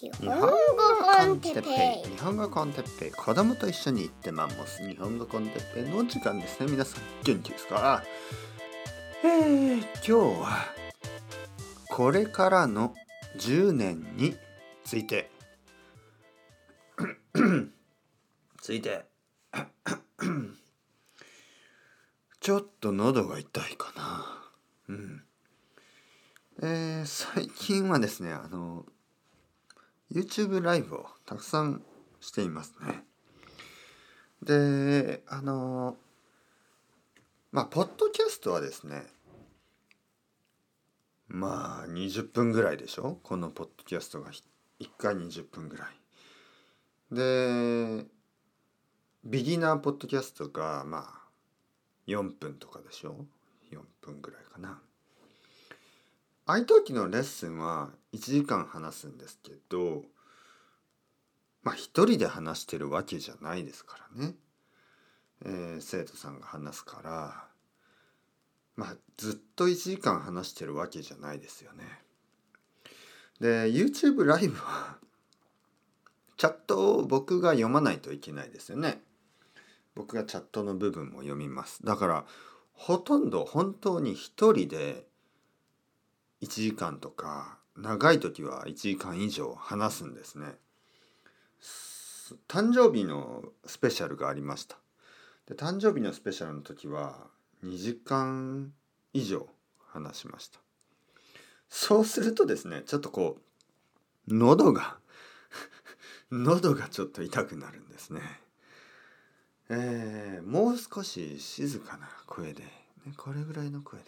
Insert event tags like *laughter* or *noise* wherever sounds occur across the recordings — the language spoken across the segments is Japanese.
日本語コンテッペイ。日本語コンテッペイ。子供と一緒に行ってマンモス日本語コンテッペイ。の時間ですね皆さん元気ですか？えー、今日はこれからの10年について。*coughs* ついて。*coughs* ちょっと喉が痛いかな。うん。えー、最近はですねあの YouTube ライブをたくさんしていますね。であのまあポッドキャストはですねまあ20分ぐらいでしょ？このポッドキャストが1回20分ぐらい。でビギナーポッドキャストがまあ4分とかでしょ？4分ぐらいかな。iTalki のレッスンは1時間話すんですけどまあ一人で話してるわけじゃないですからね、えー、生徒さんが話すからまあずっと1時間話してるわけじゃないですよね。で YouTube ライブはチャットを僕が読まないといけないですよね。僕がチャットの部分も読みます。だからほとんど本当に一人で1時間とか長い時は1時間以上話すんですね。誕生日のスペシャルがありました。で誕生日のスペシャルの時は2時間以上話しました。そうするとですねちょっとこう喉が *laughs* 喉がちょっと痛くなるんですね。えー、もう少し静かな声で、ね、これぐらいの声で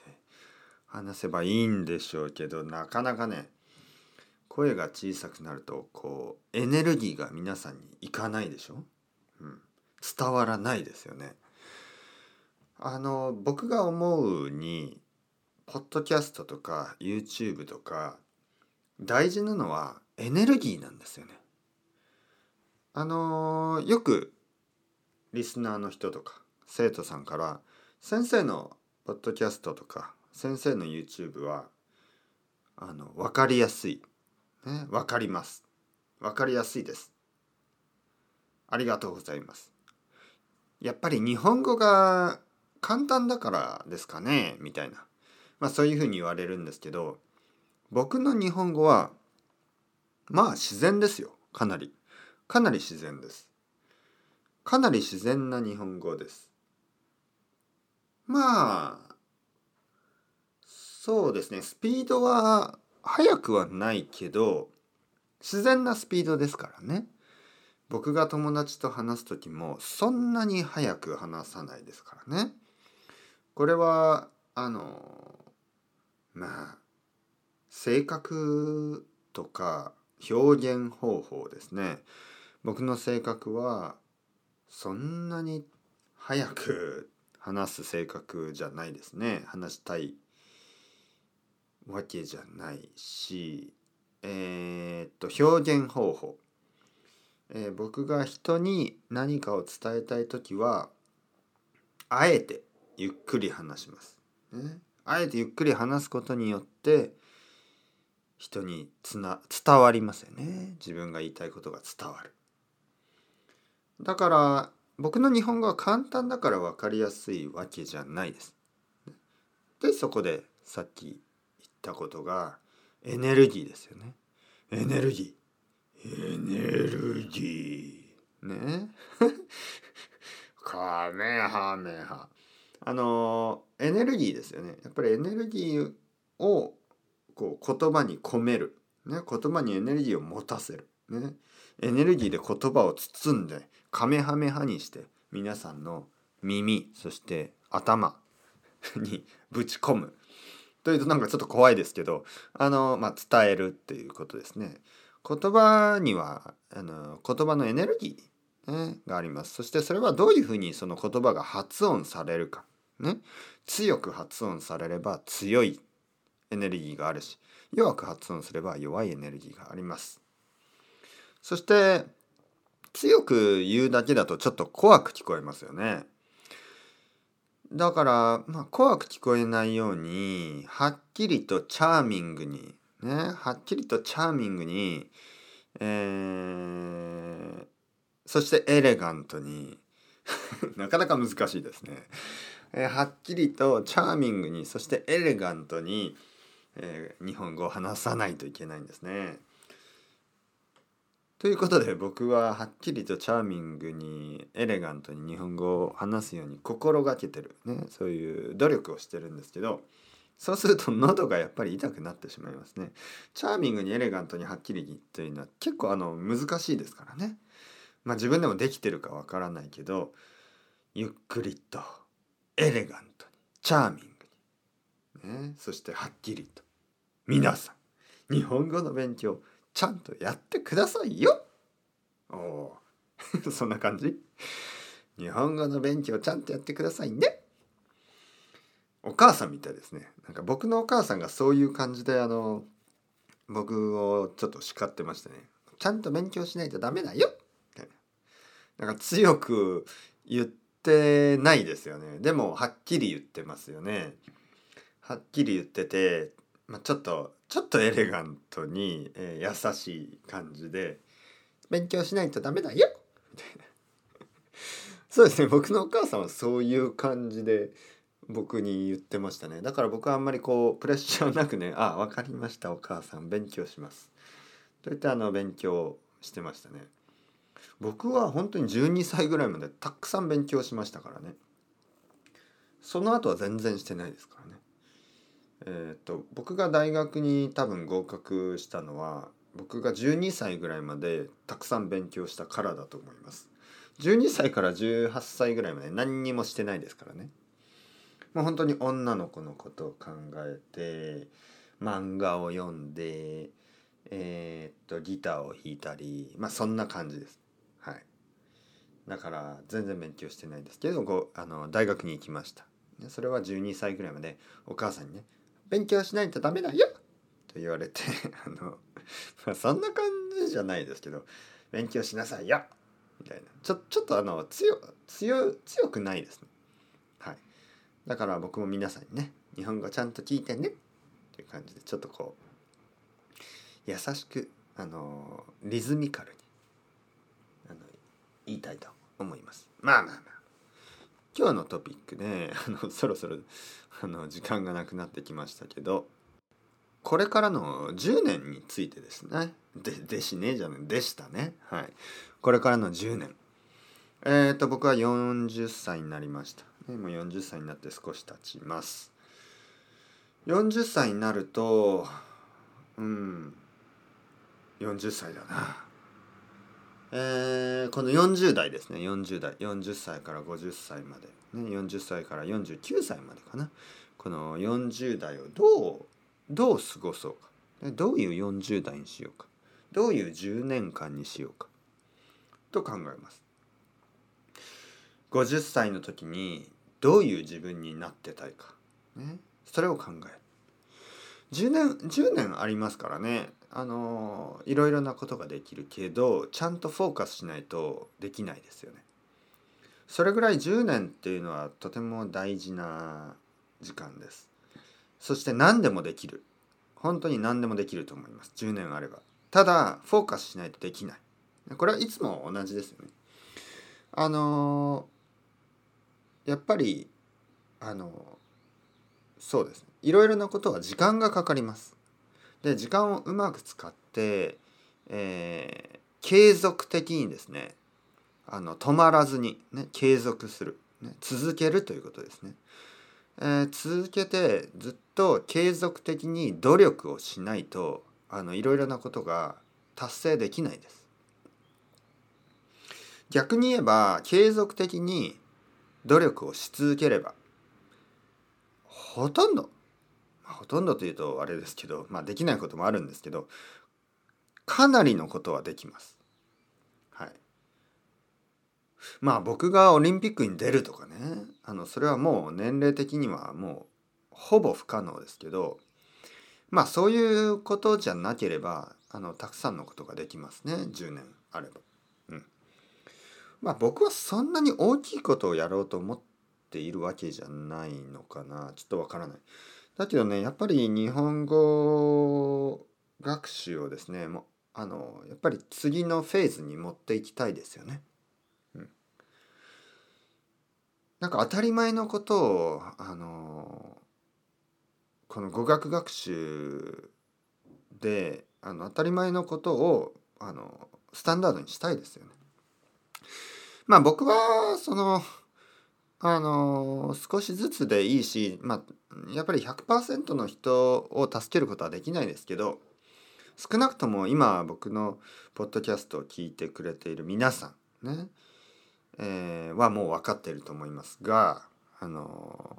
話せばいいんでしょうけどなかなかね声が小さくなるとこうエネルギーが皆さんにいかないでしょ、うん、伝わらないですよね。あの僕が思うにポッドキャストとか YouTube とか大事なのはエネルギーなんですよね。あのよくリスナーの人とか生徒さんから先生のポッドキャストとか先生の YouTube はあの分かりやすい、ね、分かります。分かりやすいです。ありがとうございます。やっぱり日本語が簡単だからですかねみたいな。まあそういうふうに言われるんですけど僕の日本語はまあ自然ですよ。かなり。かなり自然です。かなり自然な日本語です。まあそうですね。スピードは速くはないけど自然なスピードですからね。僕が友達と話す時もそんなに速く話さないですからね。これはあのまあ性格とか表現方法ですね。僕の性格はそんなに早く話す性格じゃないですね。話したいわけじゃないしえー、っと表現方法、えー、僕が人に何かを伝えたい時はあえてゆっくり話します。ね、あえてゆっくり話すことによって人につな伝わりますよね自分が言いたいことが伝わる。だから僕の日本語は簡単だから分かりやすいわけじゃないです。でそこでさっきたことがエネルギーですよね。エネルギー。エネルギー。ね。*laughs* カメハメハ。あのエネルギーですよね。やっぱりエネルギーをこう言葉に込める。ね、言葉にエネルギーを持たせる。ね、エネルギーで言葉を包んでカメハメハにして皆さんの耳そして頭にぶち込むというとなんかちょっと怖いですけどあの、まあ、伝えるっていうことですね。言葉にはあの言葉のエネルギー、ね、があります。そしてそれはどういうふうにその言葉が発音されるか。ね、強く発音されれば強いエネルギーがあるし弱く発音すれば弱いエネルギーがあります。そして強く言うだけだとちょっと怖く聞こえますよね。だから、まあ、怖く聞こえないようにはっきりとチャーミングにねはっきりとチャーミングにえーそしてエレガントに *laughs* なかなか難しいですね、えーはっきりとチャーミングにそしてエレガントに、えー日本語を話さないといけないんですね。ということで僕ははっきりとチャーミングにエレガントに日本語を話すように心がけてる、ね、そういう努力をしてるんですけどそうすると喉がやっぱり痛くなってしまいますね。チャーミングにエレガントにはっきりというのは結構あの難しいですからね。まあ自分でもできてるかわからないけどゆっくりとエレガントにチャーミングに、ね、そしてはっきりと皆さん日本語の勉強ちゃんとやってくださいよ。おお *laughs* そんな感じ？日本語の勉強ちゃんとやってくださいね。お母さんみたいですね。なんか僕のお母さんがそういう感じであの僕をちょっと叱ってましたね。ちゃんと勉強しないとダメだよ。なんか強く言ってないですよね。でもはっきり言ってますよね。はっきり言ってて、まあ、ちょっとちょっとエレガントに、えー優しい感じで勉強しないとダメだよみたいな。*laughs* そうですね僕のお母さんはそういう感じで僕に言ってましたね。だから僕はあんまりこうプレッシャーなくね「あ分かりましたお母さん勉強します」といってあの勉強してましたね。僕は本当に12歳ぐらいまでたくさん勉強しましたからね。その後は全然してないですからね。えっ、と僕が大学に多分合格したのは僕が12歳ぐらいまでたくさん勉強したからだと思います。12歳から18歳ぐらいまで何にもしてないですからね。もう本当に女の子のことを考えて漫画を読んでえーっとギターを弾いたりまあそんな感じです。はい。だから全然勉強してないですけどごあの大学に行きました。それは12歳ぐらいまでお母さんにね「勉強しないとダメだよ!」と言われて *laughs* あの、まあ、そんな感じじゃないですけど「勉強しなさいよ!」みたいな。ちょちょっとあの強強強くないですね。はい。だから僕も皆さんにね日本語ちゃんと聞いてね。っていう感じでちょっとこう優しくあのリズミカルにあの言いたいと思います。まあまあまあ。今日のトピックねあの *laughs* そろそろあの時間がなくなってきましたけどこれからの10年についてですね。ででしねじゃないでしたね。はい。これからの10年。えっ、と僕は40歳になりました、ね、もう40歳になって少し経ちます。40歳になるとうん40歳だな。えーこの40代ですね。40代。40歳から50歳まで、ね、40歳から49歳までかな。この40代をどうどう過ごそうか。どういう40代にしようか。どういう10年間にしようか。と考えます。50歳の時にどういう自分になってたいか、ね、それを考える。10年10年ありますからね。あのいろいろなことができるけどちゃんとフォーカスしないとできないですよね。それぐらい10年っていうのはとても大事な時間です。そして何でもできる。本当に何でもできると思います。10年あれば。ただフォーカスしないとできない。これはいつも同じですよね。あのやっぱりあのそうですね。いろいろなことは時間がかかります。で時間をうまく使って、えー継続的にですねあの止まらずに、ね、継続する、ね、続けるということですね、えー続けてずっと継続的に努力をしないとあのいろいろなことが達成できないです。逆に言えば継続的に努力をし続ければほとんどほとんどというとあれですけど、まあ、できないこともあるんですけどかなりのことはできます。はい。まあ僕がオリンピックに出るとかねあのそれはもう年齢的にはもうほぼ不可能ですけどまあそういうことじゃなければあのたくさんのことができますね10年あれば。うん。まあ僕はそんなに大きいことをやろうと思っているわけじゃないのかなちょっとわからない。だけどねやっぱり日本語学習をですねもあのやっぱり次のフェーズに持っていきたいですよね。うん、なんか当たり前のことをあのこの語学学習であの当たり前のことをあのスタンダードにしたいですよね。まあ僕はそのあの少しずつでいいし、まあ、やっぱり100%の人を助けることはできないですけど少なくとも今僕のポッドキャストを聞いてくれている皆さんね、えー、はもう分かっていると思いますが、あの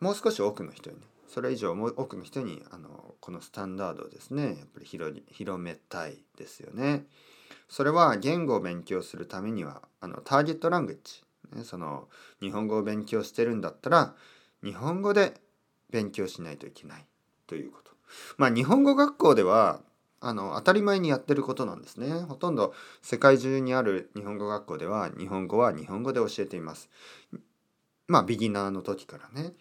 もう少し多くの人にねそれ以上も多くの人にあのこのスタンダードをですねやっぱり広広めたいですよね。それは言語を勉強するためにはあのターゲットラングエッジね、その日本語を勉強してるんだったら日本語で勉強しないといけないということ。まあ日本語学校ではあの当たり前にやってることなんですね。ほとんど世界中にある日本語学校では日本語は日本語で教えています。まあビギナーの時からね。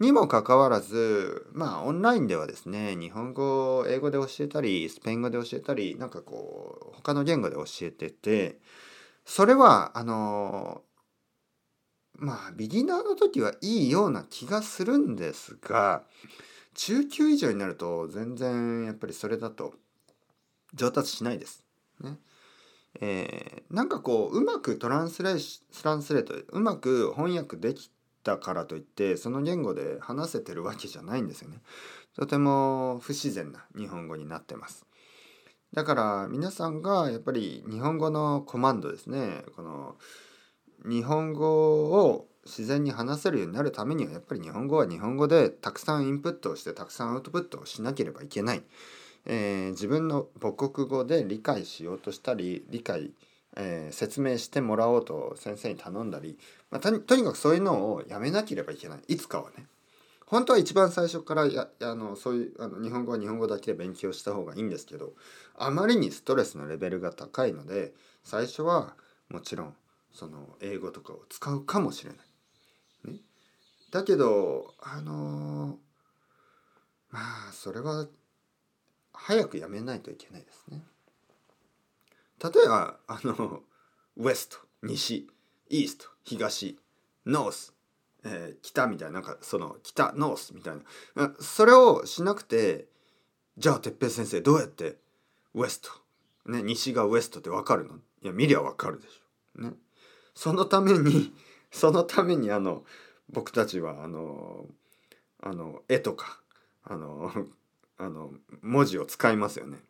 にもかかわらずまあオンラインではですね日本語を英語で教えたりスペイン語で教えたりなんかこう他の言語で教えててそれはあのまあビギナーの時はいいような気がするんですが中級以上になると全然やっぱりそれだと上達しないです。ね。えー、なんかこううまくトランスレートランスレートうまく翻訳できたからといってその言語で話せてるわけじゃないんですよね。とても不自然な日本語になってます。だから皆さんがやっぱり日本語のコマンドですねこの日本語を自然に話せるようになるためにはやっぱり日本語は日本語でたくさんインプットをしてたくさんアウトプットをしなければいけない、えー、自分の母国語で理解しようとしたり理解、えー、説明してもらおうと先生に頼んだり、まあ、とにかくそういうのをやめなければいけない。いつかはね。本当は一番最初からやあのそういうあの日本語は日本語だけで勉強した方がいいんですけどあまりにストレスのレベルが高いので最初はもちろんその英語とかを使うかもしれない。ね、だけどあのまあそれは早くやめないといけないですね。例えばあの West 西 East 東 North、えー、北みたいななんかその北ノースみたいなそれをしなくてじゃあ哲平先生どうやってウエスト、ね、西がウエストって分かるの？いや見りゃ分かるでしょ。ね。そのために *laughs* そのためにあの僕たちはあのあの絵とかあのあの文字を使いますよね。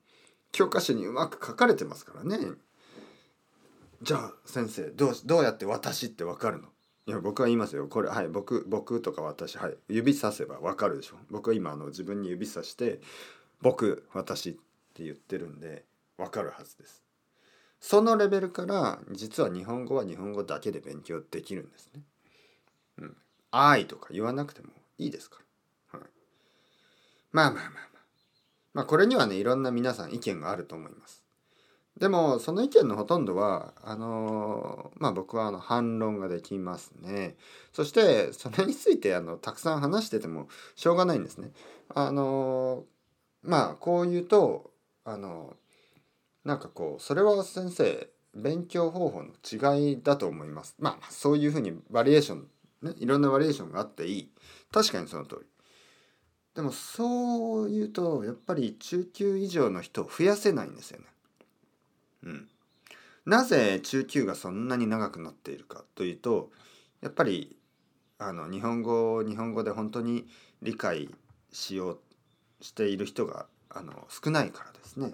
教科書にうまく書かれてますからね。じゃあ先生どうどうやって私ってわかるの？いや僕は言いますよこれはい僕僕とか私はい指させばわかるでしょ僕は今あの自分に指さして僕私って言ってるんでわかるはずですそのレベルから実は日本語は日本語だけで勉強できるんですね。うん。愛とか言わなくてもいいですか？ら。はい、まあまあまあまあ。まあこれにはねいろんな皆さん意見があると思います。でもその意見のほとんどはあのまあ僕はあの反論ができますね。そしてそれについてあのたくさん話しててもしょうがないんですね。あのまあこう言うとあのなんかこうそれは先生勉強方法の違いだと思います。まあそういうふうにバリエーションねいろんなバリエーションがあっていい確かにその通り。でもそう言うとやっぱり中級以上の人を増やせないんですよね。うん。なぜ中級がそんなに長くなっているかというとやっぱりあの日本語を日本語で本当に理解しようしている人があの少ないからですね。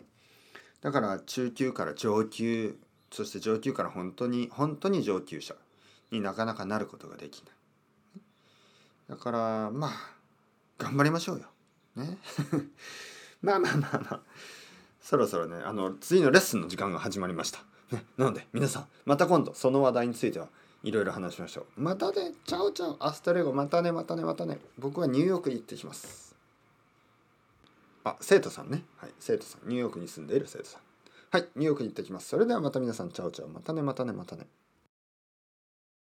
だから中級から上級そして上級から本当に本当に上級者になかなかなることができない。だからまあ頑張りましょうよ。ね。*laughs* まあまあまあまあ。そろそろねあの次のレッスンの時間が始まりました、ね、なので皆さんまた今度その話題についてはいろいろ話しましょう。またね。 Ciao ciao。Hasta luego。またねまたねまたね。僕はニューヨークに行ってきます。あ、生徒さんね。はい、生徒さん。ニューヨークに住んでいる生徒さん。はい、ニューヨークに行ってきます。それではまた皆さん、 Ciao ciao。またね、またね、またね。